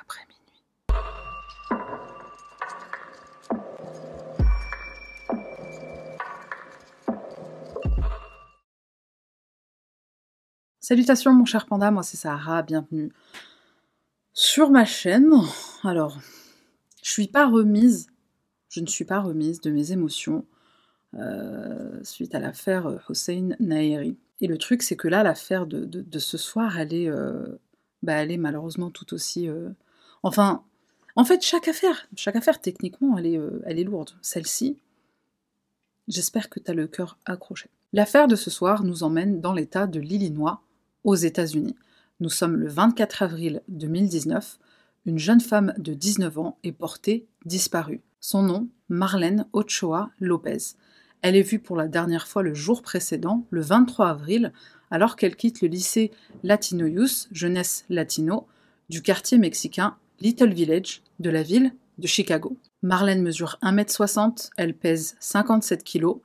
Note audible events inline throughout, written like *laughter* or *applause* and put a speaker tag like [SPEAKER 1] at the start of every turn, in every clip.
[SPEAKER 1] après minuit. Salutations mon cher panda, moi c'est Sahara, bienvenue sur ma chaîne. Alors, je suis pas remise, je ne suis pas remise de mes émotions euh, suite à l'affaire Hossein Naheri. Et le truc, c'est que là, l'affaire de, ce soir, elle est, euh, bah, elle malheureusement tout aussi. Euh, enfin, en fait, chaque affaire, chaque affaire, techniquement, elle est, est lourde. Celle-ci, j'espère que tu as le cœur accroché. L'affaire de ce soir nous emmène dans l'État de l'Illinois, aux États-Unis. Nous sommes le 24 avril 2019. Une jeune femme de 19 ans est portée disparue. Son nom, Marlène Ochoa Lopez. Elle est vue pour la dernière fois le jour précédent, le 23 avril, alors qu'elle quitte le lycée Latino Youth, jeunesse latino, du quartier mexicain Little Village de la ville de Chicago. Marlène mesure 1m60, elle pèse 57 kg,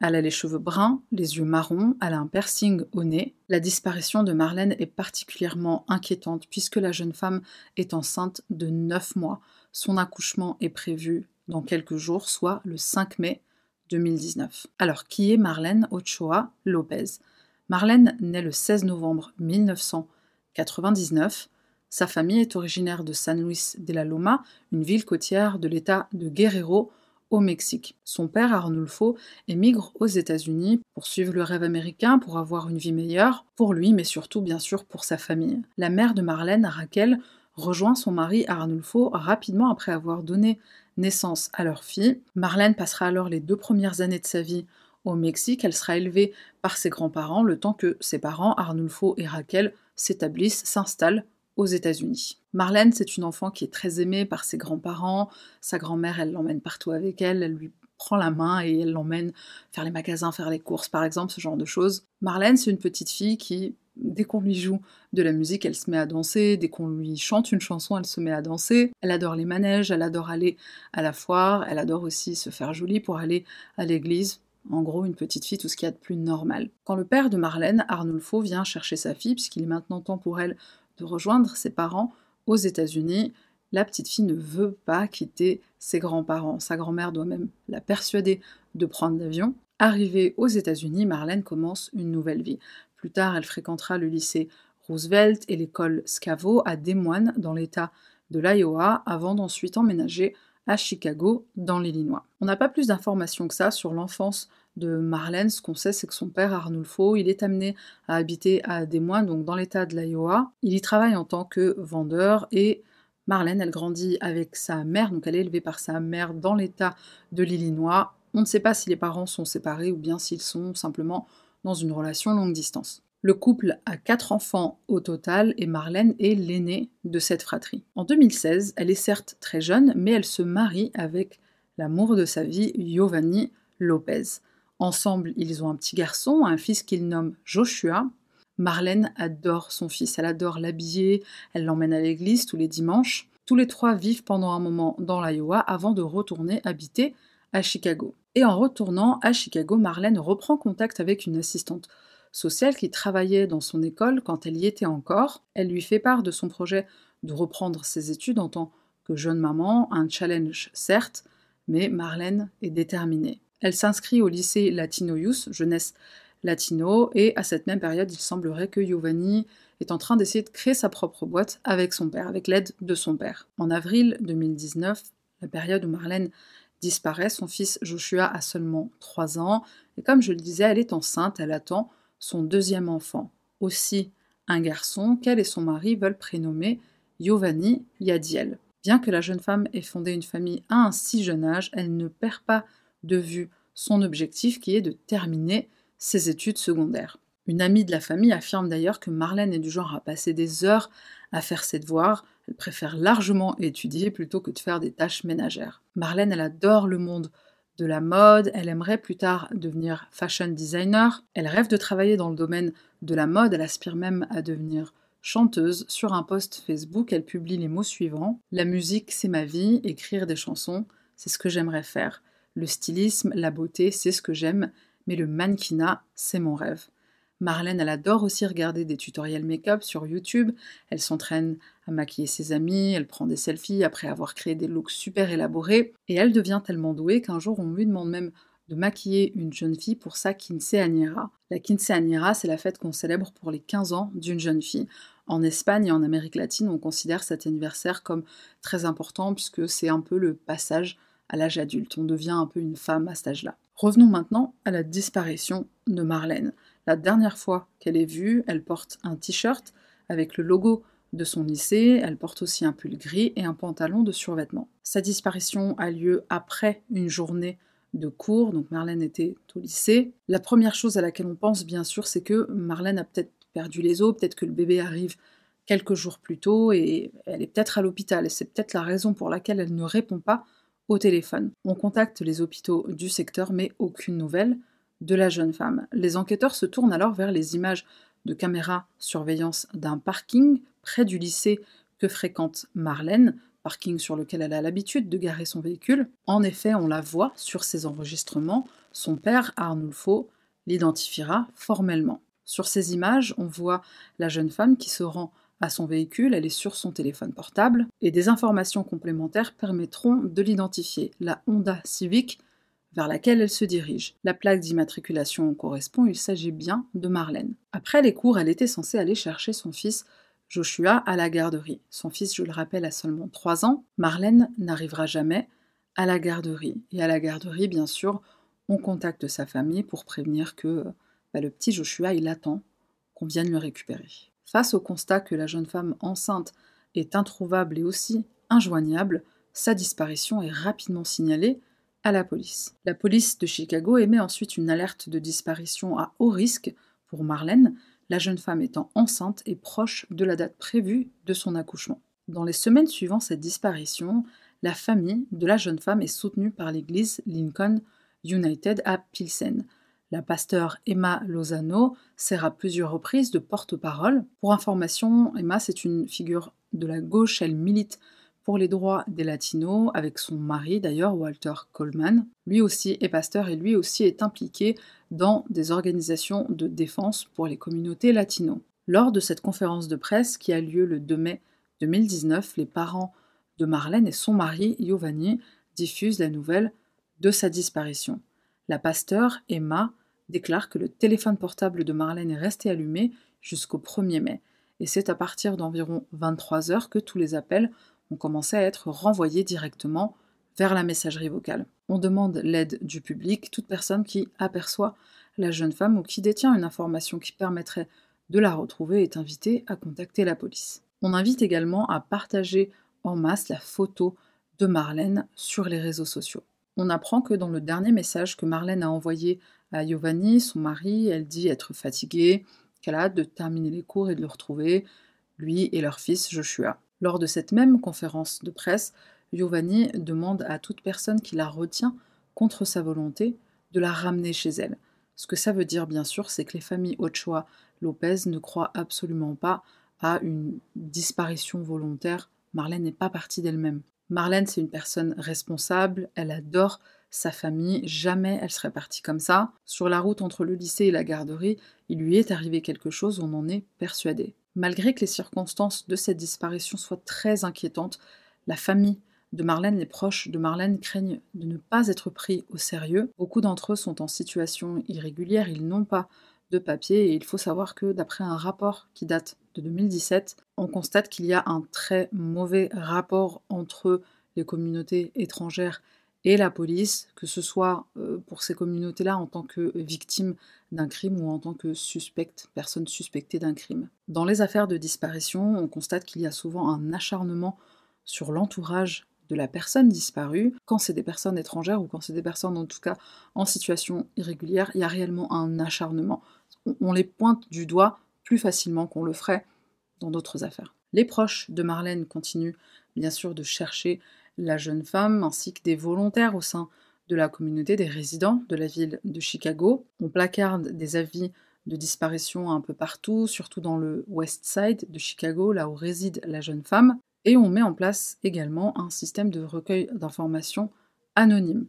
[SPEAKER 1] elle a les cheveux bruns, les yeux marrons, elle a un piercing au nez. La disparition de Marlène est particulièrement inquiétante puisque la jeune femme est enceinte de 9 mois. Son accouchement est prévu dans quelques jours, soit le 5 mai 2019. Alors, qui est Marlène Ochoa Lopez? Marlène naît le 16 novembre 1999. Sa famille est originaire de San Luis de la Loma, une ville côtière de l'État de Guerrero, au Mexique. Son père, Arnulfo, émigre aux États-Unis pour suivre le rêve américain, pour avoir une vie meilleure, pour lui, mais surtout bien sûr pour sa famille. La mère de Marlène, Raquel, rejoint son mari Arnulfo rapidement après avoir donné naissance à leur fille. Marlène passera alors les deux premières années de sa vie au Mexique. Elle sera élevée par ses grands-parents le temps que ses parents, Arnulfo et Raquel, s'établissent, s'installent aux États-Unis. Marlène, c'est une enfant qui est très aimée par ses grands-parents. Sa grand-mère, elle l'emmène partout avec elle, elle lui prend la main et elle l'emmène faire les magasins, faire les courses, par exemple, ce genre de choses. Marlène, c'est une petite fille qui, dès qu'on lui joue de la musique, elle se met à danser, dès qu'on lui chante une chanson, elle se met à danser. Elle adore les manèges, elle adore aller à la foire, elle adore aussi se faire jolie pour aller à l'église. En gros, une petite fille, tout ce qu'il y a de plus normal. Quand le père de Marlène, Arnulfo, vient chercher sa fille, puisqu'il est maintenant temps pour elle de rejoindre ses parents aux États-Unis. La petite fille ne veut pas quitter ses grands-parents. Sa grand-mère doit même la persuader de prendre l'avion. Arrivée aux États-Unis, Marlène commence une nouvelle vie. Plus tard, elle fréquentera le lycée Roosevelt et l'école Scavo à Des Moines dans l'État de l'Iowa avant d'ensuite emménager à Chicago dans l'Illinois. On n'a pas plus d'informations que ça sur l'enfance de Marlène, ce qu'on sait, c'est que son père, Arnulfo, il est amené à habiter à Des Moines, donc dans l'état de l'Iowa. Il y travaille en tant que vendeur et Marlène, elle grandit avec sa mère, donc elle est élevée par sa mère dans l'état de l'Illinois. On ne sait pas si les parents sont séparés ou bien s'ils sont simplement dans une relation longue distance. Le couple a quatre enfants au total et Marlène est l'aînée de cette fratrie. En 2016, elle est certes très jeune, mais elle se marie avec l'amour de sa vie, Giovanni Lopez. Ensemble, ils ont un petit garçon, un fils qu'ils nomment Joshua. Marlène adore son fils, elle adore l'habiller, elle l'emmène à l'église tous les dimanches. Tous les trois vivent pendant un moment dans l'Iowa avant de retourner habiter à Chicago. Et en retournant à Chicago, Marlène reprend contact avec une assistante sociale qui travaillait dans son école quand elle y était encore. Elle lui fait part de son projet de reprendre ses études en tant que jeune maman, un challenge certes, mais Marlène est déterminée. Elle s'inscrit au lycée Latino Youth, jeunesse latino, et à cette même période, il semblerait que Giovanni est en train d'essayer de créer sa propre boîte avec son père, avec l'aide de son père. En avril 2019, la période où Marlène disparaît, son fils Joshua a seulement 3 ans, et comme je le disais, elle est enceinte, elle attend son deuxième enfant, aussi un garçon qu'elle et son mari veulent prénommer Giovanni Yadiel. Bien que la jeune femme ait fondé une famille à un si jeune âge, elle ne perd pas de vue son objectif qui est de terminer ses études secondaires. Une amie de la famille affirme d'ailleurs que Marlène est du genre à passer des heures à faire ses devoirs, elle préfère largement étudier plutôt que de faire des tâches ménagères. Marlène, elle adore le monde de la mode, elle aimerait plus tard devenir fashion designer, elle rêve de travailler dans le domaine de la mode, elle aspire même à devenir chanteuse. Sur un post Facebook, elle publie les mots suivants La musique, c'est ma vie, écrire des chansons, c'est ce que j'aimerais faire. Le stylisme, la beauté, c'est ce que j'aime, mais le mannequinat, c'est mon rêve. Marlène, elle adore aussi regarder des tutoriels make-up sur YouTube. Elle s'entraîne à maquiller ses amis, elle prend des selfies après avoir créé des looks super élaborés. Et elle devient tellement douée qu'un jour on lui demande même de maquiller une jeune fille pour sa quinceañera. La quinceañera, c'est la fête qu'on célèbre pour les 15 ans d'une jeune fille. En Espagne et en Amérique latine, on considère cet anniversaire comme très important puisque c'est un peu le passage à l'âge adulte. On devient un peu une femme à cet âge-là. Revenons maintenant à la disparition de Marlène. La dernière fois qu'elle est vue, elle porte un t-shirt avec le logo de son lycée, elle porte aussi un pull gris et un pantalon de survêtement. Sa disparition a lieu après une journée de cours, donc Marlène était au lycée. La première chose à laquelle on pense, bien sûr, c'est que Marlène a peut-être perdu les os, peut-être que le bébé arrive quelques jours plus tôt et elle est peut-être à l'hôpital. C'est peut-être la raison pour laquelle elle ne répond pas au téléphone. On contacte les hôpitaux du secteur, mais aucune nouvelle de la jeune femme. Les enquêteurs se tournent alors vers les images de caméra surveillance d'un parking près du lycée que fréquente Marlène parking sur lequel elle a l'habitude de garer son véhicule. En effet, on la voit sur ces enregistrements, son père, Arnulfo, l'identifiera formellement. Sur ces images, on voit la jeune femme qui se rend à son véhicule, elle est sur son téléphone portable, et des informations complémentaires permettront de l'identifier, la Honda Civic vers laquelle elle se dirige. La plaque d'immatriculation correspond, il s'agit bien de Marlène. Après les cours, elle était censée aller chercher son fils Joshua à la garderie. Son fils, je le rappelle, a seulement 3 ans. Marlène n'arrivera jamais à la garderie. Et à la garderie, bien sûr, on contacte sa famille pour prévenir que bah, le petit Joshua, il attend qu'on vienne le récupérer. Face au constat que la jeune femme enceinte est introuvable et aussi injoignable, sa disparition est rapidement signalée à la police. La police de Chicago émet ensuite une alerte de disparition à haut risque pour Marlène, la jeune femme étant enceinte et proche de la date prévue de son accouchement. Dans les semaines suivant cette disparition, la famille de la jeune femme est soutenue par l'église Lincoln United à Pilsen. La pasteur Emma Lozano sert à plusieurs reprises de porte-parole. Pour information, Emma, c'est une figure de la gauche, elle milite pour les droits des latinos, avec son mari d'ailleurs, Walter Coleman. Lui aussi est pasteur et lui aussi est impliqué dans des organisations de défense pour les communautés latinos. Lors de cette conférence de presse qui a lieu le 2 mai 2019, les parents de Marlène et son mari, Giovanni, diffusent la nouvelle de sa disparition. La pasteur, Emma, déclare que le téléphone portable de Marlène est resté allumé jusqu'au 1er mai, et c'est à partir d'environ 23 heures que tous les appels ont commencé à être renvoyés directement vers la messagerie vocale. On demande l'aide du public, toute personne qui aperçoit la jeune femme ou qui détient une information qui permettrait de la retrouver est invitée à contacter la police. On invite également à partager en masse la photo de Marlène sur les réseaux sociaux. On apprend que dans le dernier message que Marlène a envoyé à Giovanni, son mari, elle dit être fatiguée, qu'elle a hâte de terminer les cours et de le retrouver, lui et leur fils Joshua. Lors de cette même conférence de presse, Giovanni demande à toute personne qui la retient contre sa volonté de la ramener chez elle. Ce que ça veut dire, bien sûr, c'est que les familles Ochoa Lopez ne croient absolument pas à une disparition volontaire. Marlène n'est pas partie d'elle-même. Marlène, c'est une personne responsable, elle adore sa famille, jamais elle serait partie comme ça. Sur la route entre le lycée et la garderie, il lui est arrivé quelque chose, on en est persuadé. Malgré que les circonstances de cette disparition soient très inquiétantes, la famille de Marlène, les proches de Marlène craignent de ne pas être pris au sérieux. Beaucoup d'entre eux sont en situation irrégulière, ils n'ont pas de papier et il faut savoir que d'après un rapport qui date de 2017, on constate qu'il y a un très mauvais rapport entre les communautés étrangères et la police, que ce soit euh, pour ces communautés-là en tant que victimes d'un crime ou en tant que suspecte, personne suspectée d'un crime. Dans les affaires de disparition, on constate qu'il y a souvent un acharnement sur l'entourage de la personne disparue. Quand c'est des personnes étrangères ou quand c'est des personnes en tout cas en situation irrégulière, il y a réellement un acharnement. On les pointe du doigt plus facilement qu'on le ferait dans d'autres affaires. Les proches de Marlène continuent bien sûr de chercher la jeune femme ainsi que des volontaires au sein de la communauté des résidents de la ville de Chicago. On placarde des avis de disparition un peu partout, surtout dans le West Side de Chicago, là où réside la jeune femme, et on met en place également un système de recueil d'informations anonyme.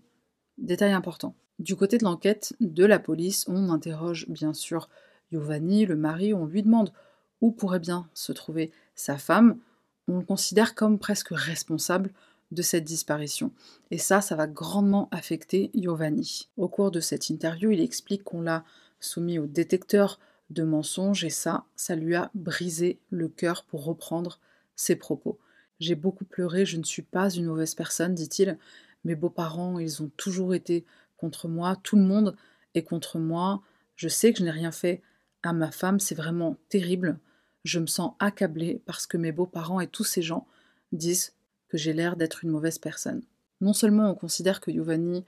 [SPEAKER 1] Détail important. Du côté de l'enquête de la police, on interroge bien sûr Giovanni, le mari, on lui demande où pourrait bien se trouver sa femme, on le considère comme presque responsable de cette disparition. Et ça, ça va grandement affecter Giovanni. Au cours de cette interview, il explique qu'on l'a soumis au détecteur de mensonges et ça, ça lui a brisé le cœur pour reprendre ses propos. J'ai beaucoup pleuré, je ne suis pas une mauvaise personne, dit-il. Mes beaux-parents, ils ont toujours été contre moi, tout le monde est contre moi. Je sais que je n'ai rien fait à ma femme, c'est vraiment terrible. Je me sens accablée parce que mes beaux-parents et tous ces gens disent que j'ai l'air d'être une mauvaise personne. Non seulement on considère que Giovanni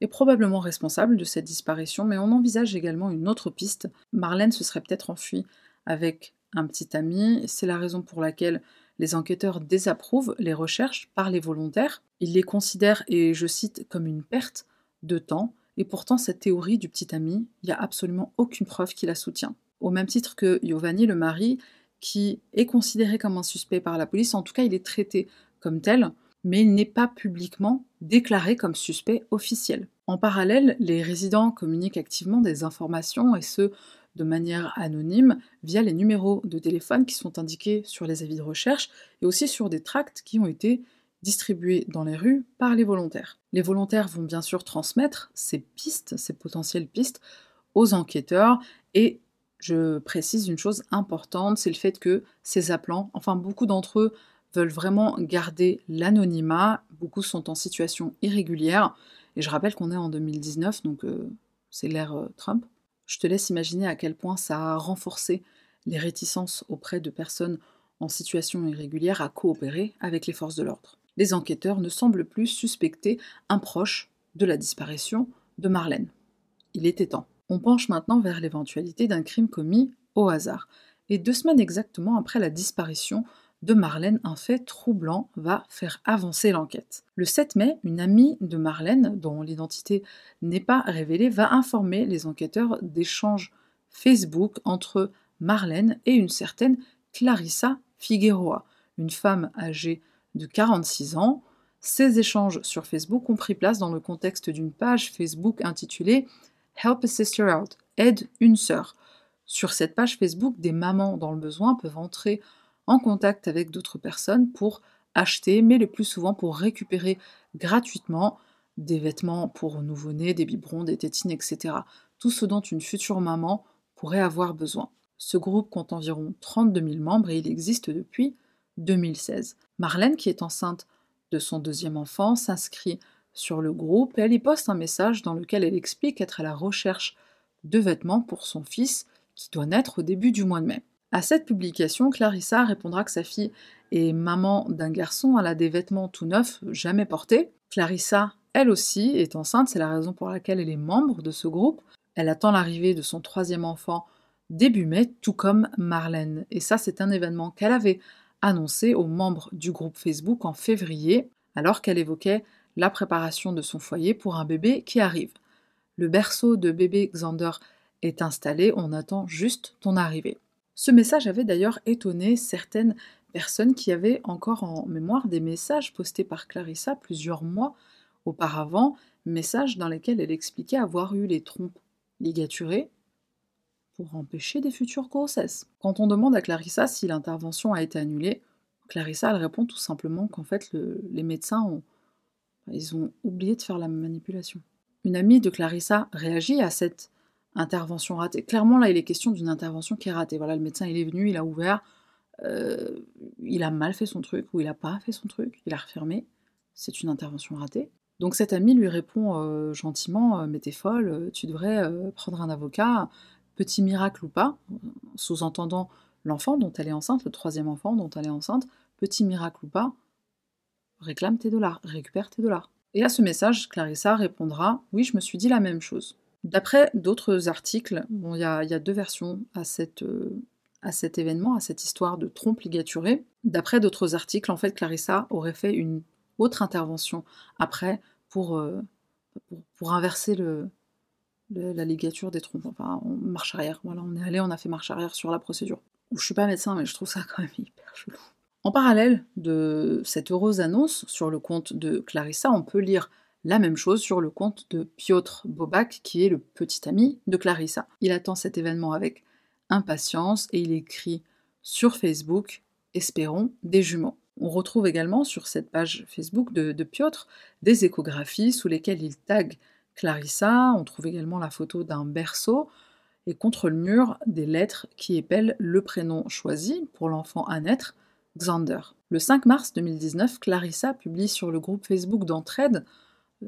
[SPEAKER 1] est probablement responsable de cette disparition, mais on envisage également une autre piste. Marlène se serait peut-être enfuie avec un petit ami, c'est la raison pour laquelle les enquêteurs désapprouvent les recherches par les volontaires. Ils les considèrent, et je cite, comme une perte de temps, et pourtant cette théorie du petit ami, il n'y a absolument aucune preuve qui la soutient. Au même titre que Giovanni, le mari, qui est considéré comme un suspect par la police, en tout cas il est traité comme tel, mais il n'est pas publiquement déclaré comme suspect officiel. En parallèle, les résidents communiquent activement des informations et ce, de manière anonyme, via les numéros de téléphone qui sont indiqués sur les avis de recherche et aussi sur des tracts qui ont été distribués dans les rues par les volontaires. Les volontaires vont bien sûr transmettre ces pistes, ces potentielles pistes, aux enquêteurs et je précise une chose importante, c'est le fait que ces appelants, enfin beaucoup d'entre eux, veulent vraiment garder l'anonymat. Beaucoup sont en situation irrégulière. Et je rappelle qu'on est en 2019, donc euh, c'est l'ère euh, Trump. Je te laisse imaginer à quel point ça a renforcé les réticences auprès de personnes en situation irrégulière à coopérer avec les forces de l'ordre. Les enquêteurs ne semblent plus suspecter un proche de la disparition de Marlène. Il était temps. On penche maintenant vers l'éventualité d'un crime commis au hasard. Et deux semaines exactement après la disparition de Marlène, un fait troublant va faire avancer l'enquête. Le 7 mai, une amie de Marlène, dont l'identité n'est pas révélée, va informer les enquêteurs d'échanges Facebook entre Marlène et une certaine Clarissa Figueroa, une femme âgée de 46 ans. Ces échanges sur Facebook ont pris place dans le contexte d'une page Facebook intitulée Help a Sister Out, aide une sœur. Sur cette page Facebook, des mamans dans le besoin peuvent entrer en contact avec d'autres personnes pour acheter, mais le plus souvent pour récupérer gratuitement des vêtements pour nouveau-nés, des biberons, des tétines, etc. Tout ce dont une future maman pourrait avoir besoin. Ce groupe compte environ 32 000 membres et il existe depuis 2016. Marlène, qui est enceinte de son deuxième enfant, s'inscrit sur le groupe et elle y poste un message dans lequel elle explique être à la recherche de vêtements pour son fils qui doit naître au début du mois de mai. À cette publication, Clarissa répondra que sa fille est maman d'un garçon, elle a des vêtements tout neufs, jamais portés. Clarissa, elle aussi, est enceinte, c'est la raison pour laquelle elle est membre de ce groupe. Elle attend l'arrivée de son troisième enfant début mai, tout comme Marlène. Et ça, c'est un événement qu'elle avait annoncé aux membres du groupe Facebook en février, alors qu'elle évoquait la préparation de son foyer pour un bébé qui arrive. Le berceau de bébé Xander est installé, on attend juste ton arrivée. Ce message avait d'ailleurs étonné certaines personnes qui avaient encore en mémoire des messages postés par Clarissa plusieurs mois auparavant, messages dans lesquels elle expliquait avoir eu les trompes ligaturées pour empêcher des futures grossesses. Quand on demande à Clarissa si l'intervention a été annulée, Clarissa répond tout simplement qu'en fait les médecins ont, ils ont oublié de faire la manipulation. Une amie de Clarissa réagit à cette intervention ratée. Clairement, là, il est question d'une intervention qui est ratée. Voilà, le médecin, il est venu, il a ouvert, euh, il a mal fait son truc ou il n'a pas fait son truc, il a refermé. C'est une intervention ratée. Donc cet ami lui répond euh, gentiment, euh, mais t'es folle, tu devrais prendre un avocat, petit miracle ou pas, sous-entendant l'enfant dont elle est enceinte, le troisième enfant dont elle est enceinte, petit miracle ou pas, réclame tes dollars, récupère tes dollars. Et à ce message, Clarissa répondra Oui, je me suis dit la même chose. D'après d'autres articles, il y, a deux versions à, euh, à cet événement, à cette histoire de trompe ligaturée. D'après d'autres articles, en fait, Clarissa aurait fait une autre intervention après pour, euh, inverser la ligature des trompes. Enfin, on marche arrière. Voilà, on est allé, on a fait marche arrière sur la procédure. Je suis pas médecin, mais je trouve ça quand même hyper chelou. En parallèle de cette heureuse annonce sur le compte de Clarissa, on peut lire la même chose sur le compte de Piotr Bobak, qui est le petit ami de Clarissa. Il attend cet événement avec impatience et il écrit sur Facebook Espérons des jumeaux. On retrouve également sur cette page Facebook de, de Piotr des échographies sous lesquelles il tague Clarissa. On trouve également la photo d'un berceau et contre le mur des lettres qui épellent le prénom choisi pour l'enfant à naître, Xander. Le 5 mars 2019, Clarissa publie sur le groupe Facebook d'entraide,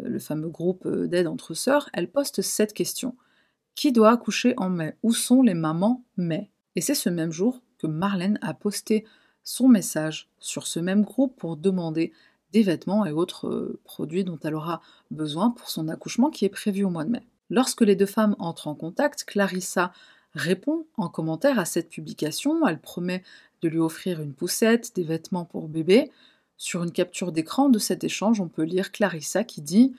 [SPEAKER 1] le fameux groupe euh, d'aide entre sœurs, elle poste cette question. Qui doit accoucher en mai? Où sont les mamans mai? Et c'est ce même jour que Marlène a posté son message sur ce même groupe pour demander des vêtements et autres euh, produits dont elle aura besoin pour son accouchement qui est prévu au mois de mai. Lorsque les deux femmes entrent en contact, Clarissa répond en commentaire à cette publication, elle promet de lui offrir une poussette, des vêtements pour bébé. Sur une capture d'écran de cet échange, on peut lire Clarissa qui dit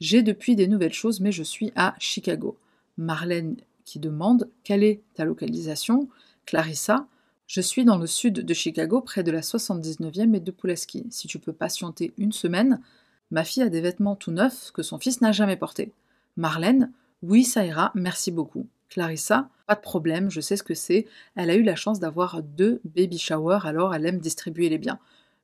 [SPEAKER 1] J'ai depuis des nouvelles choses, mais je suis à Chicago. Marlène qui demande Quelle est ta localisation? Clarissa Je suis dans le sud de Chicago, près de la 79e et de Pulaski. Si tu peux patienter une semaine, ma fille a des vêtements tout neufs que son fils n'a jamais portés. Marlène, oui, ça ira, merci beaucoup. Clarissa, pas de problème, je sais ce que c'est. Elle a eu la chance d'avoir deux baby showers, alors elle aime distribuer les biens.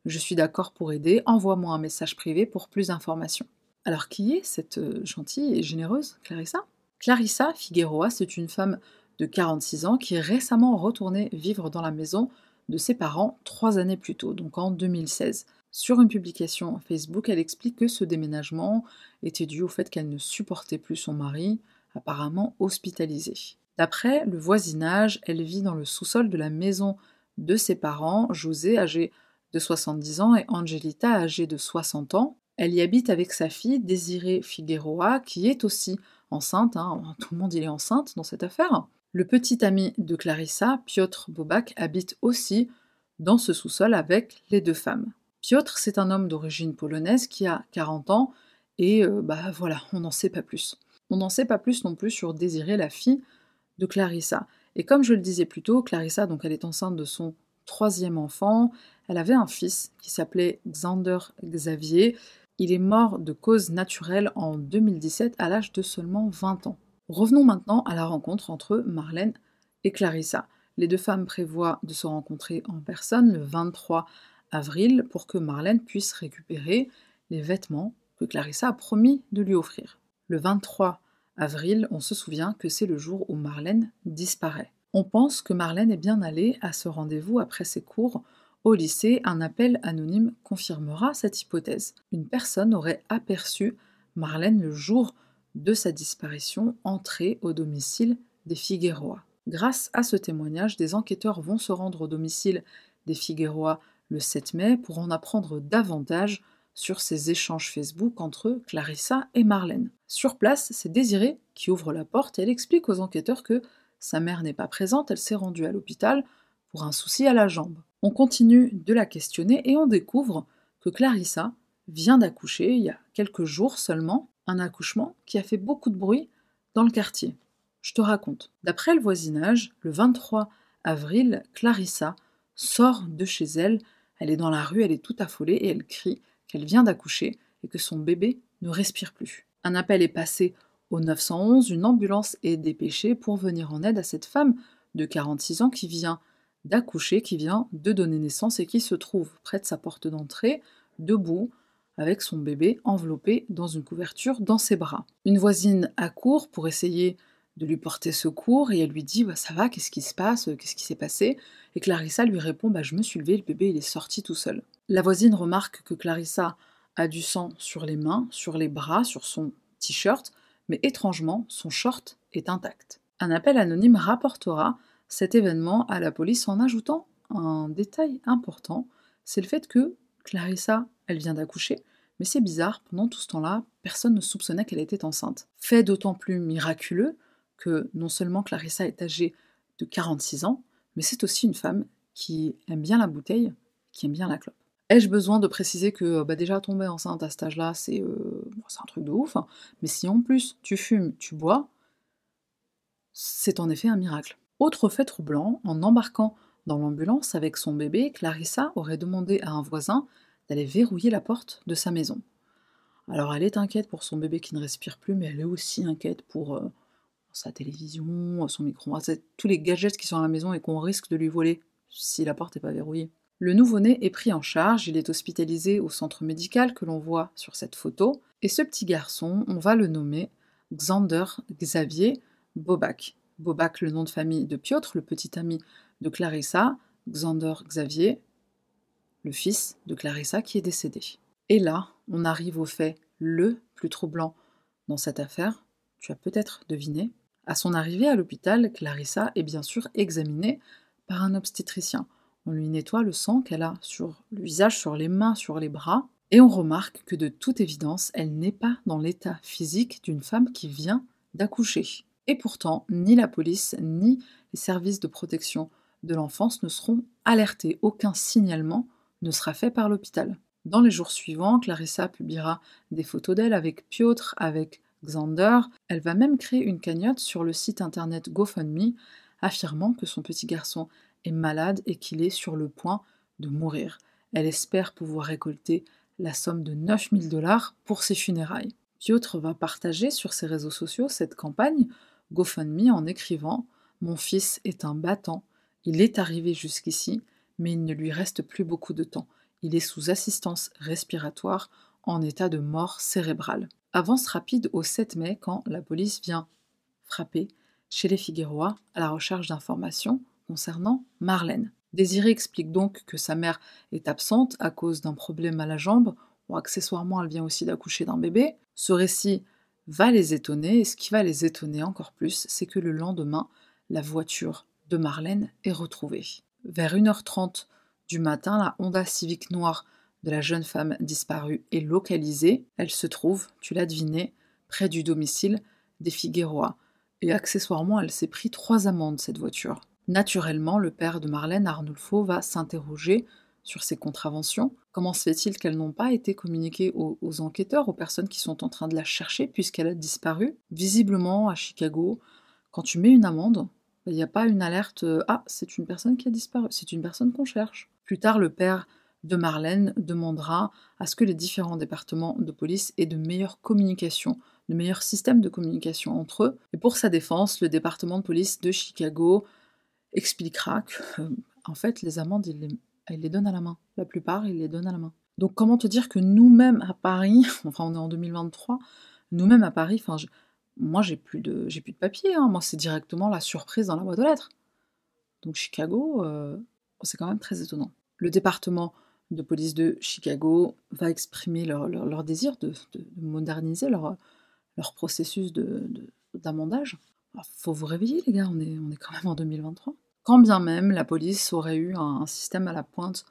[SPEAKER 1] Je suis d'accord pour aider, envoie-moi un message privé pour plus d'informations. Alors qui est cette euh, gentille et généreuse Clarissa? Clarissa Figueroa, c'est une femme de 46 ans qui est récemment retournée vivre dans la maison de ses parents trois années plus tôt, donc en 2016. Sur une publication Facebook, elle explique que ce déménagement était dû au fait qu'elle ne supportait plus son mari, apparemment hospitalisé. D'après le voisinage, elle vit dans le sous-sol de la maison de ses parents, José, âgé de 70 ans, et Angelita, âgée de 60 ans. Elle y habite avec sa fille, Désirée Figueroa, qui est aussi enceinte. Hein. *laughs* Tout le monde y est enceinte dans cette affaire. Le petit ami de Clarissa, Piotr Bobak, habite aussi dans ce sous-sol avec les deux femmes. Piotr, c'est un homme d'origine polonaise qui a 40 ans et euh, bah voilà, on n'en sait pas plus. On n'en sait pas plus non plus sur Désirée, la fille de Clarissa. Et comme je le disais plus tôt, Clarissa, donc elle est enceinte de son troisième enfant. Elle avait un fils qui s'appelait Xander Xavier. Il est mort de cause naturelle en 2017 à l'âge de seulement 20 ans. Revenons maintenant à la rencontre entre Marlène et Clarissa. Les deux femmes prévoient de se rencontrer en personne le 23 avril pour que Marlène puisse récupérer les vêtements que Clarissa a promis de lui offrir. Le 23 avril, on se souvient que c'est le jour où Marlène disparaît. On pense que Marlène est bien allée à ce rendez-vous après ses cours au lycée. Un appel anonyme confirmera cette hypothèse. Une personne aurait aperçu Marlène le jour de sa disparition entrer au domicile des Figueroa. Grâce à ce témoignage, des enquêteurs vont se rendre au domicile des Figueroa le 7 mai pour en apprendre davantage sur ces échanges Facebook entre Clarissa et Marlène. Sur place, c'est Désirée qui ouvre la porte et elle explique aux enquêteurs que sa mère n'est pas présente, elle s'est rendue à l'hôpital pour un souci à la jambe. On continue de la questionner et on découvre que Clarissa vient d'accoucher il y a quelques jours seulement, un accouchement qui a fait beaucoup de bruit dans le quartier. Je te raconte. D'après le voisinage, le 23 avril, Clarissa sort de chez elle elle est dans la rue, elle est tout affolée et elle crie qu'elle vient d'accoucher et que son bébé ne respire plus. Un appel est passé au 911, une ambulance est dépêchée pour venir en aide à cette femme de 46 ans qui vient d'accoucher, qui vient de donner naissance et qui se trouve près de sa porte d'entrée, debout, avec son bébé enveloppé dans une couverture dans ses bras. Une voisine accourt pour essayer de lui porter secours et elle lui dit bah, ça va, qu'est-ce qui se passe, qu'est-ce qui s'est passé? Et Clarissa lui répond bah, je me suis levée, le bébé il est sorti tout seul. La voisine remarque que Clarissa a du sang sur les mains, sur les bras, sur son t-shirt, mais étrangement son short est intact. Un appel anonyme rapportera cet événement à la police en ajoutant un détail important, c'est le fait que Clarissa, elle vient d'accoucher, mais c'est bizarre, pendant tout ce temps-là, personne ne soupçonnait qu'elle était enceinte. Fait d'autant plus miraculeux que non seulement Clarissa est âgée de 46 ans, mais c'est aussi une femme qui aime bien la bouteille, qui aime bien la clope. Ai-je besoin de préciser que bah déjà tomber enceinte à cet âge-là, euh, c'est un truc de ouf, hein. mais si en plus tu fumes, tu bois, c'est en effet un miracle. Autre fait troublant, en embarquant dans l'ambulance avec son bébé, Clarissa aurait demandé à un voisin d'aller verrouiller la porte de sa maison. Alors elle est inquiète pour son bébé qui ne respire plus, mais elle est aussi inquiète pour euh, sa télévision, son micro, tous les gadgets qui sont à la maison et qu'on risque de lui voler si la porte n'est pas verrouillée. Le nouveau-né est pris en charge, il est hospitalisé au centre médical que l'on voit sur cette photo, et ce petit garçon, on va le nommer Xander Xavier Bobak. Bobak, le nom de famille de Piotr, le petit ami de Clarissa, Xander Xavier, le fils de Clarissa qui est décédé. Et là, on arrive au fait le plus troublant dans cette affaire, tu as peut-être deviné. À son arrivée à l'hôpital, Clarissa est bien sûr examinée par un obstétricien. On lui nettoie le sang qu'elle a sur le visage, sur les mains, sur les bras, et on remarque que de toute évidence, elle n'est pas dans l'état physique d'une femme qui vient d'accoucher. Et pourtant, ni la police, ni les services de protection de l'enfance ne seront alertés. Aucun signalement ne sera fait par l'hôpital. Dans les jours suivants, Clarissa publiera des photos d'elle avec Piotr, avec Xander. Elle va même créer une cagnotte sur le site internet GoFundMe, affirmant que son petit garçon est malade et qu'il est sur le point de mourir. Elle espère pouvoir récolter la somme de 9000 dollars pour ses funérailles. Piotr va partager sur ses réseaux sociaux cette campagne GoFundMe en écrivant Mon fils est un battant, il est arrivé jusqu'ici, mais il ne lui reste plus beaucoup de temps. Il est sous assistance respiratoire en état de mort cérébrale. Avance rapide au 7 mai quand la police vient frapper chez les Figueroa à la recherche d'informations concernant Marlène. Désirée explique donc que sa mère est absente à cause d'un problème à la jambe, ou accessoirement elle vient aussi d'accoucher d'un bébé. Ce récit va les étonner, et ce qui va les étonner encore plus, c'est que le lendemain, la voiture de Marlène est retrouvée. Vers 1h30 du matin, la Honda Civic noire de la jeune femme disparue est localisée. Elle se trouve, tu l'as deviné, près du domicile des Figueroa. Et accessoirement, elle s'est pris trois amendes, cette voiture. Naturellement, le père de Marlène, Arnulfo, va s'interroger sur ces contraventions. Comment se fait-il qu'elles n'ont pas été communiquées aux, enquêteurs, aux personnes qui sont en train de la chercher, puisqu'elle a disparu? Visiblement, à Chicago, quand tu mets une amende, il n'y a pas une alerte euh, Ah, c'est une personne qui a disparu, c'est une personne qu'on cherche. Plus tard, le père de Marlène demandera à ce que les différents départements de police aient de meilleures communications, de meilleurs systèmes de communication entre eux. Et pour sa défense, le département de police de Chicago expliquera que, euh, en fait, les amendes, il les, il les donne à la main. La plupart, il les donne à la main. Donc, comment te dire que nous-mêmes à Paris, *laughs* enfin, on est en 2023, nous-mêmes à Paris, enfin, moi, j'ai plus de, j'ai plus de papier. Hein. Moi, c'est directement la surprise dans la boîte aux lettres. Donc, Chicago, euh, c'est quand même très étonnant. Le département de police de Chicago va exprimer leur, leur, désir de, de, moderniser leur, leur processus d'amendage. Il faut vous réveiller, les gars, on est, on est quand même en 2023. Quand bien même la police aurait eu un, système à la pointe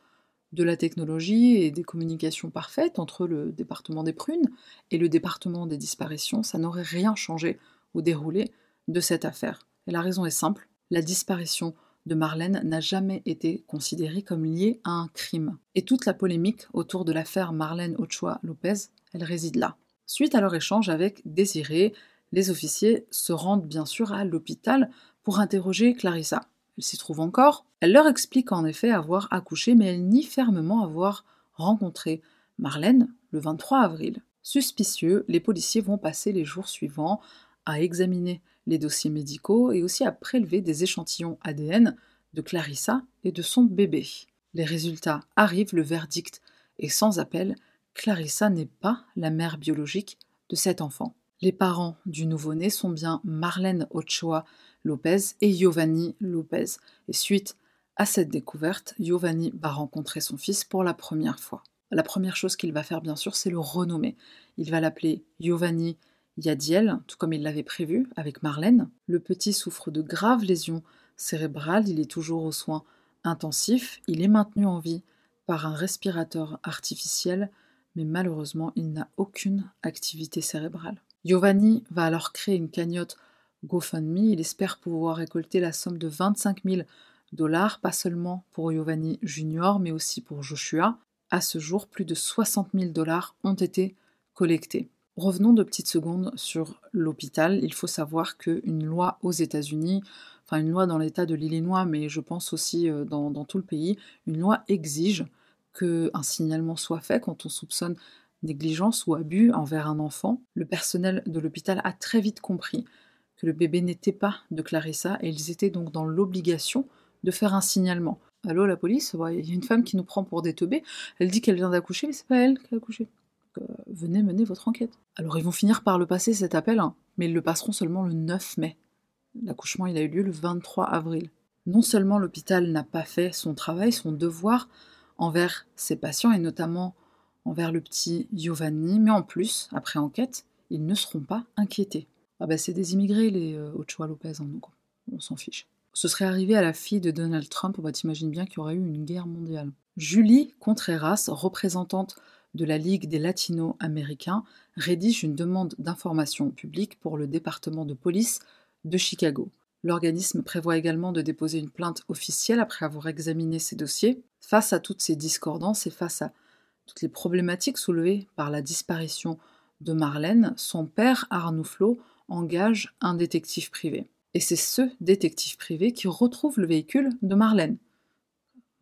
[SPEAKER 1] de la technologie et des communications parfaites entre le département des prunes et le département des disparitions, ça n'aurait rien changé au déroulé de cette affaire. Et la raison est simple, la disparition de Marlène n'a jamais été considérée comme liée à un crime. Et toute la polémique autour de l'affaire Marlène Ochoa Lopez, elle réside là. Suite à leur échange avec Désiré, les officiers se rendent bien sûr à l'hôpital pour interroger Clarissa. Elle s'y trouve encore. Elle leur explique en effet avoir accouché, mais elle nie fermement avoir rencontré Marlène le 23 avril. Suspicieux, les policiers vont passer les jours suivants à examiner les dossiers médicaux et aussi à prélever des échantillons ADN de Clarissa et de son bébé. Les résultats arrivent, le verdict est sans appel, Clarissa n'est pas la mère biologique de cet enfant. Les parents du nouveau-né sont bien Marlène Ochoa Lopez et Giovanni Lopez. Et suite à cette découverte, Giovanni va rencontrer son fils pour la première fois. La première chose qu'il va faire, bien sûr, c'est le renommer. Il va l'appeler Giovanni Yadiel, tout comme il l'avait prévu avec Marlène. Le petit souffre de graves lésions cérébrales, il est toujours aux soins intensifs, il est maintenu en vie par un respirateur artificiel, mais malheureusement il n'a aucune activité cérébrale. Giovanni va alors créer une cagnotte GoFundMe. Il espère pouvoir récolter la somme de 25 000 dollars, pas seulement pour Giovanni Junior, mais aussi pour Joshua. À ce jour, plus de 60 000 dollars ont été collectés. Revenons de petites secondes sur l'hôpital. Il faut savoir qu'une loi aux États-Unis, enfin une loi dans l'État de l'Illinois, mais je pense aussi euh, dans, dans, tout le pays, une loi exige qu'un signalement soit fait quand on soupçonne négligence ou abus envers un enfant. Le personnel de l'hôpital a très vite compris le bébé n'était pas de Clarissa et ils étaient donc dans l'obligation de faire un signalement. Allô, la police? Il y a une femme qui nous prend pour des teubés. Elle dit qu'elle vient d'accoucher, mais c'est pas elle qui a accouché. Euh, venez mener votre enquête. Alors ils vont finir par le passer cet appel, hein, mais ils le passeront seulement le 9 mai. L'accouchement, il a eu lieu le 23 avril. Non seulement l'hôpital n'a pas fait son travail, son devoir envers ses patients et notamment envers le petit Giovanni, mais en plus, après enquête, ils ne seront pas inquiétés. Ah bah c'est des immigrés les euh, Ochoa Lopez, hein, donc on s'en fiche. Ce serait arrivé à la fille de Donald Trump, on va t'imaginer bien qu'il y aurait eu une guerre mondiale. Julie Contreras, représentante de la Ligue des Latino-Américains, rédige une demande d'information publique pour le département de police de Chicago. L'organisme prévoit également de déposer une plainte officielle après avoir examiné ces dossiers. Face à toutes ces discordances et face à toutes les problématiques soulevées par la disparition de Marlène, son père Arnouflo engage un détective privé. Et c'est ce détective privé qui retrouve le véhicule de Marlène.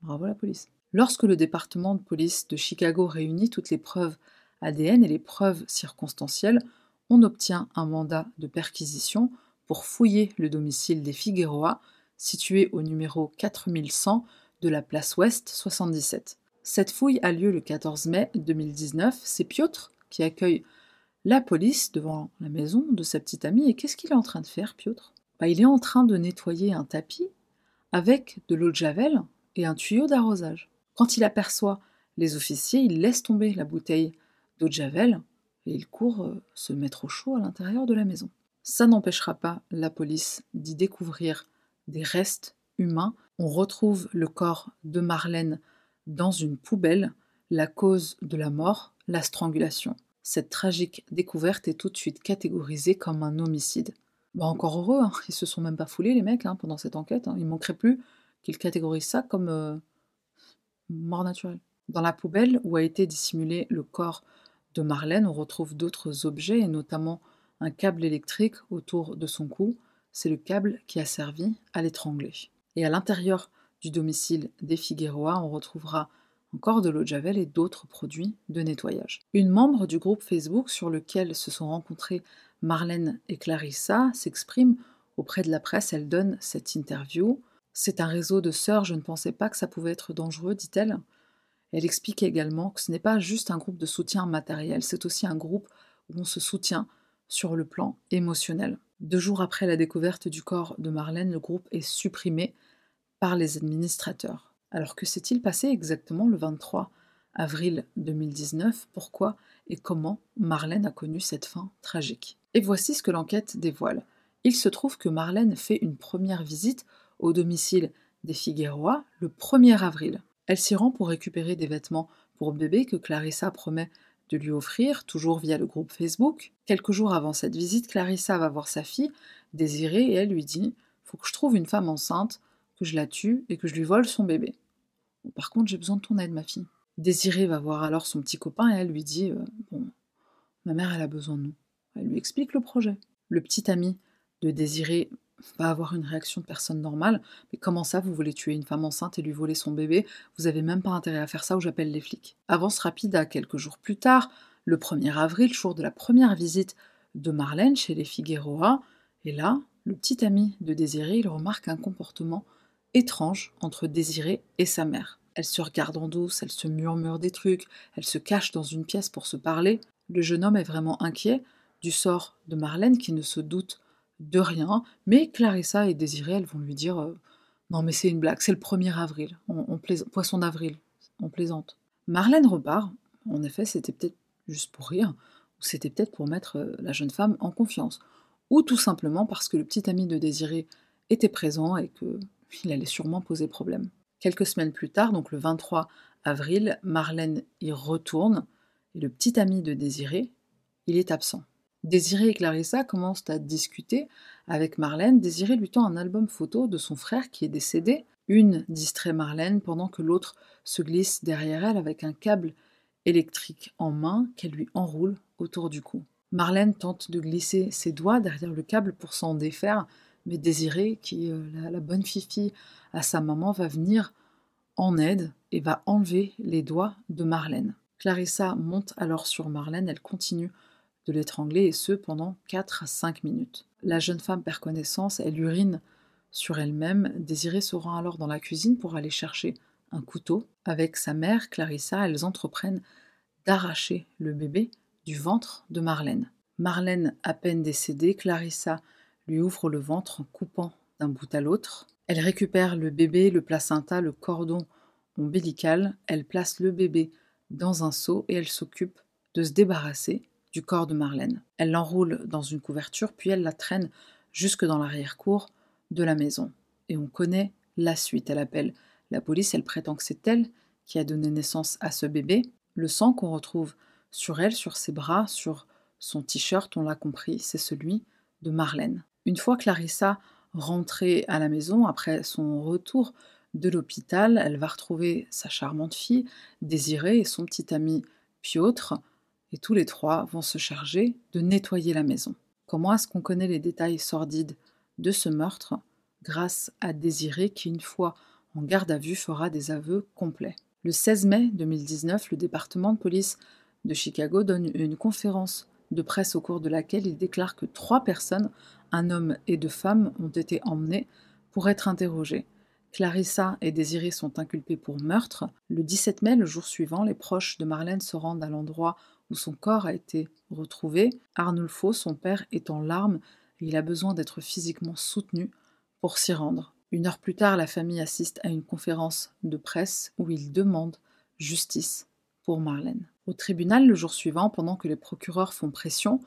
[SPEAKER 1] Bravo la police. Lorsque le département de police de Chicago réunit toutes les preuves ADN et les preuves circonstancielles, on obtient un mandat de perquisition pour fouiller le domicile des Figueroa, situé au numéro 4100 de la place Ouest 77. Cette fouille a lieu le 14 mai 2019. C'est Piotr qui accueille la police devant la maison de sa petite amie. Et qu'est-ce qu'il est en train de faire, Piotr? Bah, Il est en train de nettoyer un tapis avec de l'eau de javel et un tuyau d'arrosage. Quand il aperçoit les officiers, il laisse tomber la bouteille d'eau de javel et il court euh, se mettre au chaud à l'intérieur de la maison. Ça n'empêchera pas la police d'y découvrir des restes humains. On retrouve le corps de Marlène dans une poubelle, la cause de la mort, la strangulation. Cette tragique découverte est tout de suite catégorisée comme un homicide. Bah encore heureux, hein. ils se sont même pas foulés les mecs hein, pendant cette enquête. Hein. Il manquerait plus qu'ils catégorisent ça comme euh, mort naturelle. Dans la poubelle où a été dissimulé le corps de Marlène, on retrouve d'autres objets et notamment un câble électrique autour de son cou. C'est le câble qui a servi à l'étrangler. Et à l'intérieur du domicile des Figueroa, on retrouvera encore de l'eau de javel et d'autres produits de nettoyage. Une membre du groupe Facebook sur lequel se sont rencontrés Marlène et Clarissa s'exprime auprès de la presse. Elle donne cette interview. C'est un réseau de sœurs, je ne pensais pas que ça pouvait être dangereux, dit-elle. Elle explique également que ce n'est pas juste un groupe de soutien matériel, c'est aussi un groupe où on se soutient sur le plan émotionnel. Deux jours après la découverte du corps de Marlène, le groupe est supprimé par les administrateurs. Alors que s'est-il passé exactement le 23 avril 2019 Pourquoi et comment Marlène a connu cette fin tragique? Et voici ce que l'enquête dévoile. Il se trouve que Marlène fait une première visite au domicile des Figueroa le 1er avril. Elle s'y rend pour récupérer des vêtements pour bébé que Clarissa promet de lui offrir, toujours via le groupe Facebook. Quelques jours avant cette visite, Clarissa va voir sa fille, Désirée, et elle lui dit Faut que je trouve une femme enceinte, que je la tue et que je lui vole son bébé. Par contre, j'ai besoin de ton aide, ma fille. Désirée va voir alors son petit copain et elle lui dit euh, Bon, ma mère, elle a besoin de nous. Elle lui explique le projet. Le petit ami de Désirée va avoir une réaction de personne normale. Mais comment ça, vous voulez tuer une femme enceinte et lui voler son bébé? Vous avez même pas intérêt à faire ça ou j'appelle les flics. Avance rapide à quelques jours plus tard, le 1er avril, jour de la première visite de Marlène chez les Figueroa. Et là, le petit ami de Désiré, il remarque un comportement étrange entre Désiré et sa mère. Elles se regardent en douce, elles se murmurent des trucs, elles se cachent dans une pièce pour se parler. Le jeune homme est vraiment inquiet du sort de Marlène qui ne se doute de rien, mais Clarissa et Désirée, elles vont lui dire euh, Non, mais c'est une blague, c'est le 1er avril, on, poisson d'avril, on plaisante. Marlène repart, en effet, c'était peut-être juste pour rire, ou c'était peut-être pour mettre euh, la jeune femme en confiance, ou tout simplement parce que le petit ami de Désirée était présent et qu'il allait sûrement poser problème. Quelques semaines plus tard, donc le 23 avril, Marlène y retourne, et le petit ami de Désirée, il est absent. Désiré et Clarissa commencent à discuter avec Marlène. Désiré lui tend un album photo de son frère qui est décédé. Une distrait Marlène pendant que l'autre se glisse derrière elle avec un câble électrique en main qu'elle lui enroule autour du cou. Marlène tente de glisser ses doigts derrière le câble pour s'en défaire, mais Désiré, qui est euh, la, bonne fifi à sa maman, va venir en aide et va enlever les doigts de Marlène. Clarissa monte alors sur Marlène, elle continue de l'étrangler et ce pendant 4 à 5 minutes. La jeune femme perd connaissance, elle urine sur elle-même. Désirée se rend alors dans la cuisine pour aller chercher un couteau. Avec sa mère, Clarissa, elles entreprennent d'arracher le bébé du ventre de Marlène. Marlène, à peine décédée, Clarissa lui ouvre le ventre en coupant d'un bout à l'autre. Elle récupère le bébé, le placenta, le cordon ombilical, elle place le bébé dans un seau et elle s'occupe de se débarrasser du corps de Marlène. Elle l'enroule dans une couverture, puis elle la traîne jusque dans l'arrière-cour de la maison. Et on connaît la suite. Elle appelle la police, elle prétend que c'est elle qui a donné naissance à ce bébé. Le sang qu'on retrouve sur elle, sur ses bras, sur son t-shirt, on l'a compris, c'est celui de Marlène. Une fois Clarissa rentrée à la maison, après son retour de l'hôpital, elle va retrouver sa charmante fille, Désirée, et son petit ami Piotr, et tous les trois vont se charger de nettoyer la maison. Comment est-ce qu'on connaît les détails sordides de ce meurtre Grâce à Désirée qui, une fois en garde à vue, fera des aveux complets? Le 16 mai 2019, le département de police de Chicago donne une conférence de presse au cours de laquelle il déclare que trois personnes, un homme et deux femmes, ont été emmenées pour être interrogées. Clarissa et Désirée sont inculpées pour meurtre. Le 17 mai, le jour suivant, les proches de Marlène se rendent à l'endroit où son corps a été retrouvé. Arnulfo, son père, est en larmes et il a besoin d'être physiquement soutenu pour s'y rendre. Une heure plus tard, la famille assiste à une conférence de presse où il demande justice Marlène. Au tribunal, le jour suivant, pendant que les procureurs font pression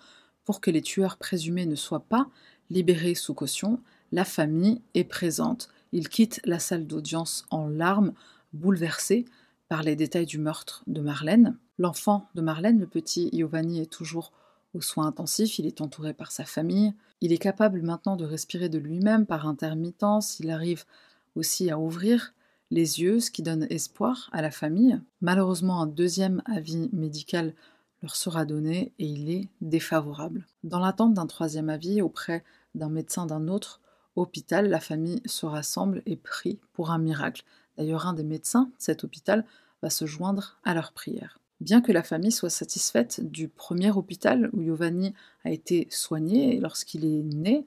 [SPEAKER 1] pour que les tueurs présumés ne soient pas libérés sous caution, la famille est présente. Ils quittent la salle d'audience en larmes, bouleversés par les détails du meurtre de Marlène. L'enfant de Marlène, le petit Giovanni, est toujours aux soins intensifs, il est entouré par sa famille, il est capable maintenant de respirer de lui-même par intermittence, il arrive aussi à ouvrir les yeux, ce qui donne espoir à la famille. Malheureusement, un deuxième avis médical leur sera donné et il est défavorable. Dans l'attente d'un troisième avis auprès d'un médecin d'un autre hôpital, la famille se rassemble et prie pour un miracle. D'ailleurs, un des médecins de cet hôpital va se joindre à leur prière. Bien que la famille soit satisfaite du premier hôpital où Giovanni a été soigné lorsqu'il est né,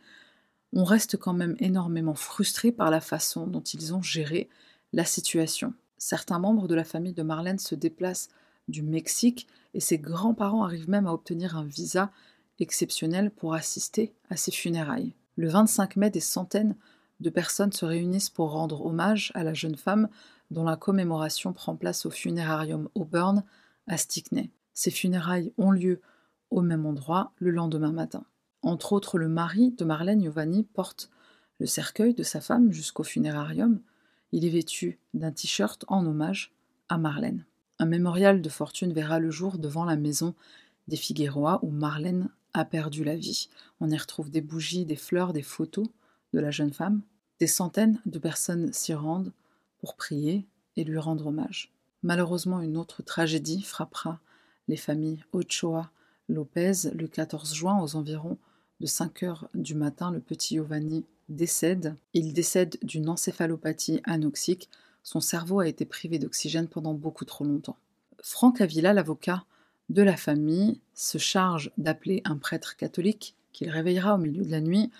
[SPEAKER 1] on reste quand même énormément frustré par la façon dont ils ont géré la situation. Certains membres de la famille de Marlène se déplacent du Mexique et ses grands-parents arrivent même à obtenir un visa exceptionnel pour assister à ses funérailles. Le 25 mai, des centaines de personnes se réunissent pour rendre hommage à la jeune femme dont la commémoration prend place au funérarium Auburn à Stickney. Ces funérailles ont lieu au même endroit le lendemain matin. Entre autres, le mari de Marlène Giovanni porte le cercueil de sa femme jusqu'au funérarium. Il est vêtu d'un t-shirt en hommage à Marlène. Un mémorial de fortune verra le jour devant la maison des Figueroa où Marlène a perdu la vie. On y retrouve des bougies, des fleurs, des photos de la jeune femme. Des centaines de personnes s'y rendent pour prier et lui rendre hommage. Malheureusement, une autre tragédie frappera les familles Ochoa Lopez le 14 juin aux environs de 5 heures du matin. Le petit Giovanni décède. Il décède d'une encéphalopathie anoxique. Son cerveau a été privé d'oxygène pendant beaucoup trop longtemps. Franck Avila, l'avocat de la famille, se charge d'appeler un prêtre catholique qu'il réveillera au milieu de la nuit.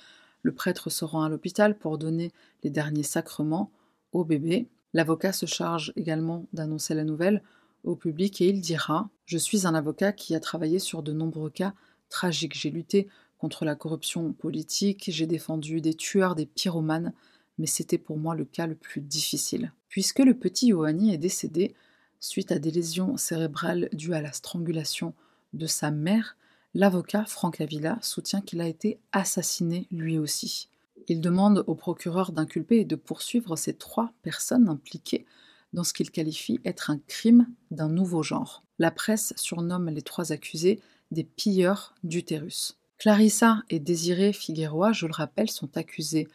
[SPEAKER 1] Le prêtre se rend à l'hôpital pour donner les derniers sacrements au bébé. L'avocat se charge également d'annoncer la nouvelle au public et il dira Je suis un avocat qui a travaillé sur de nombreux cas tragiques. J'ai lutté contre la corruption politique, j'ai défendu des tueurs, des pyromanes, mais c'était pour moi le cas le plus difficile. Puisque le petit Ioanni est décédé suite à des lésions cérébrales dues à la strangulation de sa mère, l'avocat Franck Avila soutient qu'il a été assassiné lui aussi. Il demande au procureur d'inculper et de poursuivre ces trois personnes impliquées dans ce qu'il qualifie être un crime d'un nouveau genre. La presse surnomme les trois accusés des pilleurs d'utérus. Clarissa et Désiré Figueroa, je le rappelle, sont accusés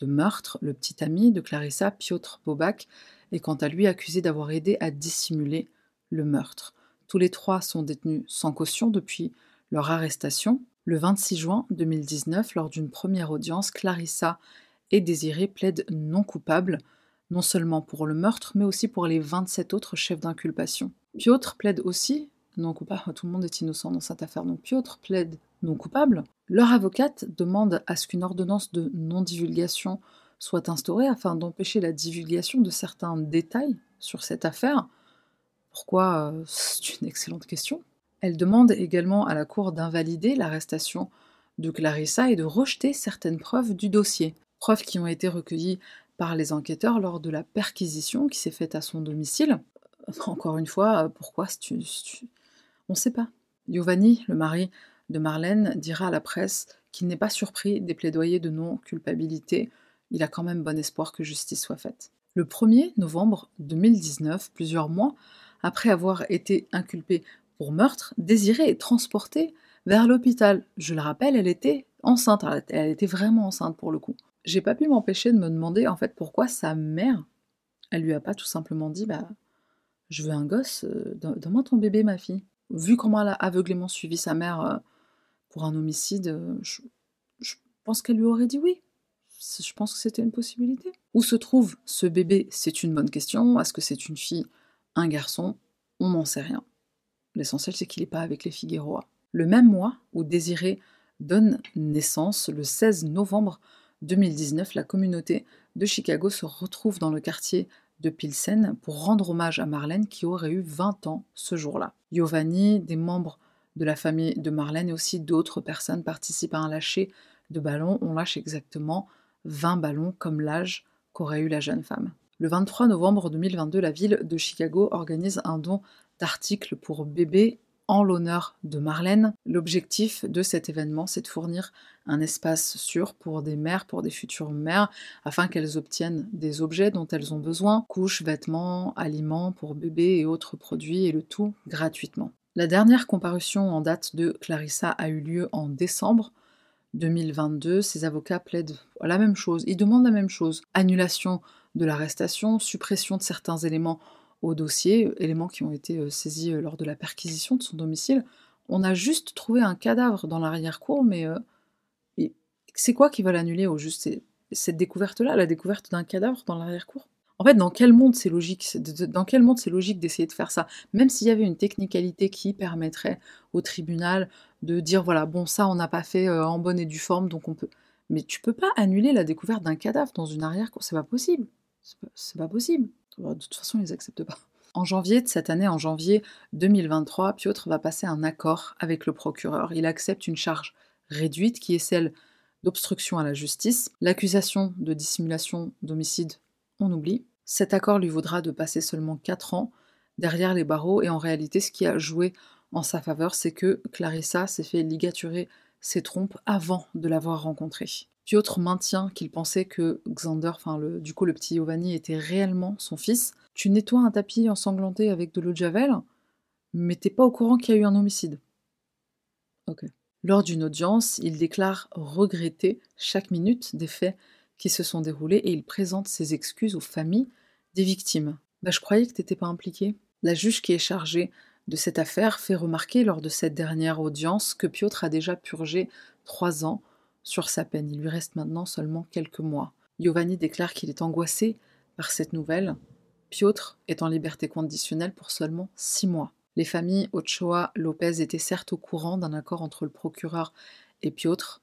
[SPEAKER 1] de meurtre. Le petit ami de Clarissa, Piotr Bobak, est quant à lui accusé d'avoir aidé à dissimuler le meurtre. Tous les trois sont détenus sans caution depuis leur arrestation. Le 26 juin 2019, lors d'une première audience, Clarissa et Désiré plaident non coupables, non seulement pour le meurtre, mais aussi pour les 27 autres chefs d'inculpation. Piotr plaide aussi non coupable, tout le monde est innocent dans cette affaire. Donc Piotr plaide non coupable. Leur avocate demande à ce qu'une ordonnance de non-divulgation soit instaurée afin d'empêcher la divulgation de certains détails sur cette affaire. Pourquoi euh, C'est une excellente question. Elle demande également à la Cour d'invalider l'arrestation de Clarissa et de rejeter certaines preuves du dossier. Preuves qui ont été recueillies par les enquêteurs lors de la perquisition qui s'est faite à son domicile. Encore une fois, pourquoi On ne sait pas. Giovanni, le mari de Marlène, dira à la presse qu'il n'est pas surpris des plaidoyers de non-culpabilité. Il a quand même bon espoir que justice soit faite. Le 1er novembre 2019, plusieurs mois après avoir été inculpé pour meurtre, Désirée est transportée vers l'hôpital. Je le rappelle, elle était enceinte, elle était vraiment enceinte pour le coup. J'ai pas pu m'empêcher de me demander en fait pourquoi sa mère, elle lui a pas tout simplement dit bah je veux un gosse, euh, donne-moi ton bébé ma fille. Vu comment elle a aveuglément suivi sa mère euh, pour un homicide, euh, je, pense qu'elle lui aurait dit oui. Je pense que c'était une possibilité. Où se trouve ce bébé? C'est une bonne question. Est-ce que c'est une fille, un garçon? On n'en sait rien. L'essentiel, c'est qu'il n'est pas avec les Figueroa. Le même mois où Désiré donne naissance, le 16 novembre 2019, la communauté de Chicago se retrouve dans le quartier de Pilsen pour rendre hommage à Marlène qui aurait eu 20 ans ce jour-là. Giovanni, des membres de la famille de Marlène et aussi d'autres personnes participent à un lâcher de ballons. On lâche exactement 20 ballons comme l'âge qu'aurait eu la jeune femme. Le 23 novembre 2022, la ville de Chicago organise un don d'articles pour bébés en l'honneur de Marlène. L'objectif de cet événement, c'est de fournir un espace sûr pour des mères, pour des futures mères, afin qu'elles obtiennent des objets dont elles ont besoin, couches, vêtements, aliments pour bébés et autres produits, et le tout gratuitement. La dernière comparution en date de Clarissa a eu lieu en décembre 2022. Ses avocats plaident la même chose, ils demandent la même chose. Annulation de l'arrestation, suppression de certains éléments au dossier, éléments qui ont été euh, saisis euh, lors de la perquisition de son domicile. On a juste trouvé un cadavre dans l'arrière-cour, mais euh, c'est quoi qui va l'annuler au juste? Cette découverte-là, la découverte d'un cadavre dans l'arrière-cour? En fait, dans quel monde c'est logique Dans quel monde c'est logique d'essayer de faire ça? Même s'il y avait une technicalité qui permettrait au tribunal de dire voilà, bon, ça on n'a pas fait en bonne et due forme, donc on peut. Mais tu peux pas annuler la découverte d'un cadavre dans une arrière-cour, c'est pas possible. C'est pas possible. De toute façon, ils acceptent pas. En janvier de cette année, en janvier 2023, Piotr va passer un accord avec le procureur. Il accepte une charge réduite qui est celle d'obstruction à la justice. L'accusation de dissimulation d'homicide, on oublie. Cet accord lui vaudra de passer seulement 4 ans derrière les barreaux et en réalité, ce qui a joué en sa faveur, c'est que Clarissa s'est fait ligaturer ses trompes avant de l'avoir rencontré. Piotr maintient qu'il pensait que Xander, enfin du coup le petit Giovanni, était réellement son fils? Tu nettoies un tapis ensanglanté avec de l'eau de javel, mais t'es pas au courant qu'il y a eu un homicide. Ok. Lors d'une audience, il déclare regretter chaque minute des faits qui se sont déroulés et il présente ses excuses aux familles des victimes. Bah, je croyais que t'étais pas impliqué. La juge qui est chargée de cette affaire fait remarquer lors de cette dernière audience que Piotr a déjà purgé trois ans sur sa peine. Il lui reste maintenant seulement quelques mois. Giovanni déclare qu'il est angoissé par cette nouvelle. Piotr est en liberté conditionnelle pour seulement six mois. Les familles Ochoa Lopez étaient certes au courant d'un accord entre le procureur et Piotr.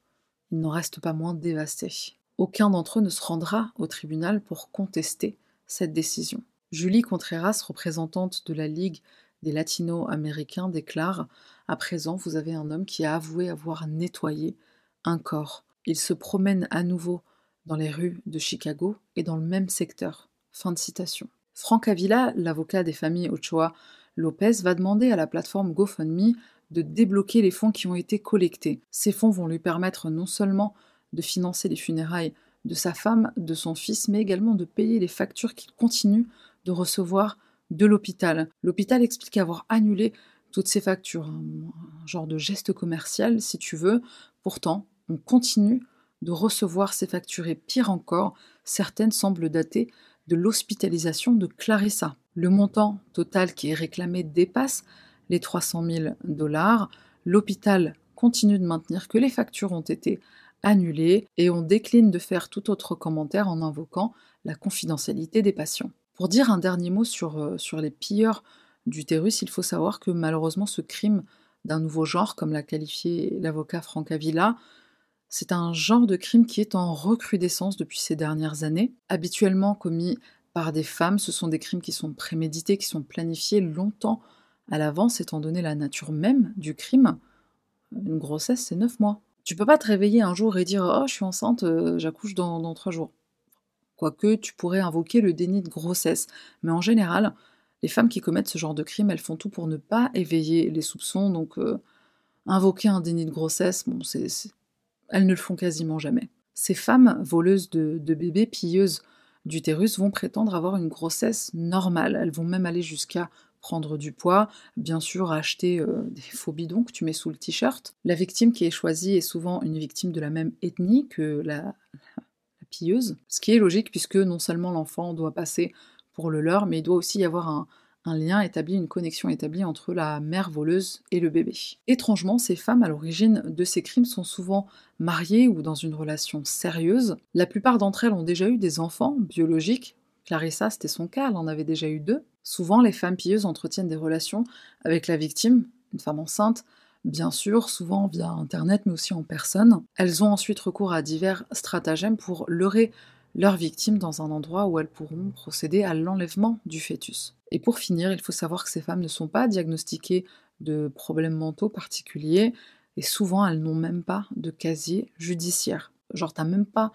[SPEAKER 1] Ils n'en restent pas moins dévastés. Aucun d'entre eux ne se rendra au tribunal pour contester cette décision. Julie Contreras, représentante de la Ligue des Latino-Américains, déclare À présent, vous avez un homme qui a avoué avoir nettoyé un corps. Il se promène à nouveau dans les rues de Chicago et dans le même secteur. Fin de citation. Frank Avila, l'avocat des familles Ochoa Lopez, va demander à la plateforme GoFundMe de débloquer les fonds qui ont été collectés. Ces fonds vont lui permettre non seulement de financer les funérailles de sa femme, de son fils, mais également de payer les factures qu'il continue de recevoir de l'hôpital. L'hôpital explique avoir annulé toutes ces factures, un genre de geste commercial si tu veux. Pourtant, on continue de recevoir ces factures et pire encore, certaines semblent dater de l'hospitalisation de Clarissa. Le montant total qui est réclamé dépasse les 300 000 dollars. L'hôpital continue de maintenir que les factures ont été annulées et on décline de faire tout autre commentaire en invoquant la confidentialité des patients. Pour dire un dernier mot sur, euh, sur les pilleurs d'utérus, il faut savoir que malheureusement ce crime d'un nouveau genre, comme l'a qualifié l'avocat Franck Avila, c'est un genre de crime qui est en recrudescence depuis ces dernières années. Habituellement commis par des femmes, ce sont des crimes qui sont prémédités, qui sont planifiés longtemps à l'avance, étant donné la nature même du crime. Une grossesse, c'est 9 mois. Tu peux pas te réveiller un jour et dire Oh, je suis enceinte, euh, j'accouche dans, 3 jours. Quoique tu pourrais invoquer le déni de grossesse. Mais en général, les femmes qui commettent ce genre de crime, elles font tout pour ne pas éveiller les soupçons. Donc, euh, invoquer un déni de grossesse, bon, c'est, elles ne le font quasiment jamais. Ces femmes voleuses de, de bébés, pilleuses d'utérus, vont prétendre avoir une grossesse normale. Elles vont même aller jusqu'à prendre du poids, bien sûr acheter euh, des faux bidons que tu mets sous le t-shirt. La victime qui est choisie est souvent une victime de la même ethnie que la, pilleuse, ce qui est logique puisque non seulement l'enfant doit passer pour le leur, mais il doit aussi y avoir un lien établi, une connexion établie entre la mère voleuse et le bébé. Étrangement, ces femmes à l'origine de ces crimes sont souvent mariées ou dans une relation sérieuse. La plupart d'entre elles ont déjà eu des enfants biologiques. Clarissa, c'était son cas, elle en avait déjà eu deux. Souvent, les femmes pilleuses entretiennent des relations avec la victime, une femme enceinte, bien sûr, souvent via Internet, mais aussi en personne. Elles ont ensuite recours à divers stratagèmes pour leurrer leurs victimes dans un endroit où elles pourront procéder à l'enlèvement du fœtus. Et pour finir, il faut savoir que ces femmes ne sont pas diagnostiquées de problèmes mentaux particuliers, et souvent elles n'ont même pas de casier judiciaire. Genre, t'as même pas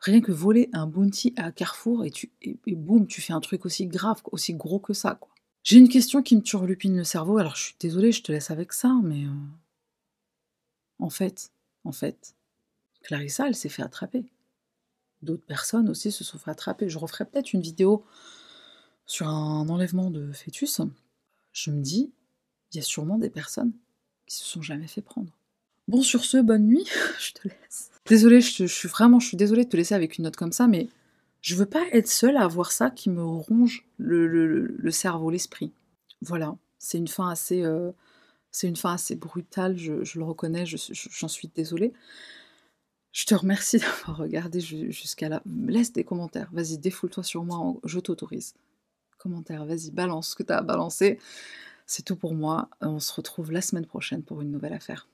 [SPEAKER 1] rien que voler un bounty à Carrefour et, tu, boum, tu fais un truc aussi grave, aussi gros que ça, quoi. J'ai une question qui me turlupine le cerveau, alors je suis désolée, je te laisse avec ça, mais. Euh, en fait, en fait, Clarissa, elle s'est fait attraper. D'autres personnes aussi se sont fait attraper. Je referai peut-être une vidéo sur un enlèvement de fœtus. Je me dis, il y a sûrement des personnes qui se sont jamais fait prendre. Bon, sur ce, bonne nuit, *laughs* je te laisse. Désolée, je, suis vraiment, je suis désolée de te laisser avec une note comme ça, mais je veux pas être seule à avoir ça qui me ronge le, cerveau, l'esprit. Voilà, c'est une fin assez, euh, c'est une fin assez brutale, je, le reconnais, j'en suis désolée. Je te remercie *laughs* d'avoir regardé jusqu'à là. Laisse des commentaires. Vas-y, défoule-toi sur moi. Je t'autorise. Commentaire, vas-y, balance ce que tu as à balancer. C'est tout pour moi. On se retrouve la semaine prochaine pour une nouvelle affaire.